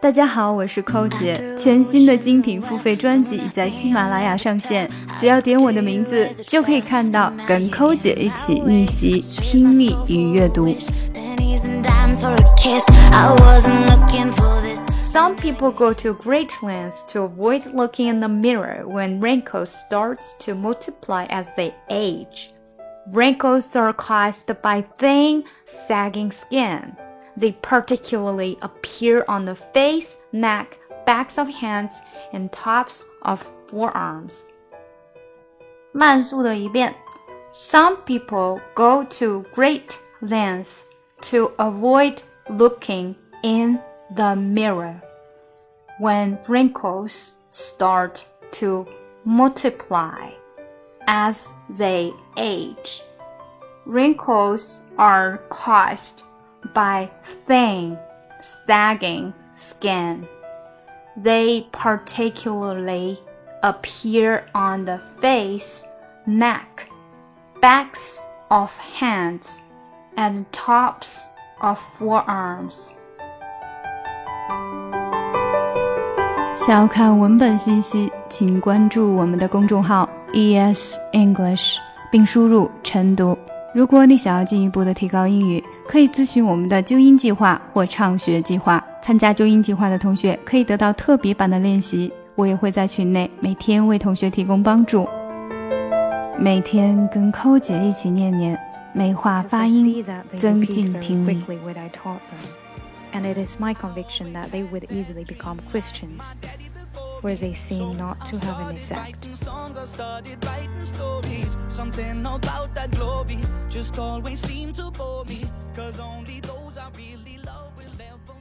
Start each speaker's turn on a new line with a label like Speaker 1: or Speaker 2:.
Speaker 1: 大家好，我是寇姐。全新的精品付费专辑已在喜马拉雅上线，只要点我的名字，就可以看到跟寇姐一起逆袭听力与阅读。Some people go to great lengths to avoid looking in the mirror when wrinkles start to multiply as they age. Wrinkles are caused by thin, sagging skin. They particularly appear on the face, neck, backs of hands, and tops of forearms. 慢速的一遍. Some people go to great lengths to avoid looking in the mirror when wrinkles start to multiply as they age. Wrinkles are caused by thin, sagging skin. They particularly appear on the face, neck, backs of hands, and tops of forearms. 想要看文本信息，请关注我们的公众号 ES English，并输入晨读。如果你想要进一步的提高英语， 可以咨询我们的纠音计划或畅学计划。参加纠音计划的同学可以得到特别版的练习，我也会在群内每天为同学提供帮助。每天跟寇姐一起念念，美化发音，增进听力。
Speaker 2: And it is my conviction that they would easily become Christians. where they seem not to have an exact. Something about that glory just always to bore me, cause only those I really love will ever.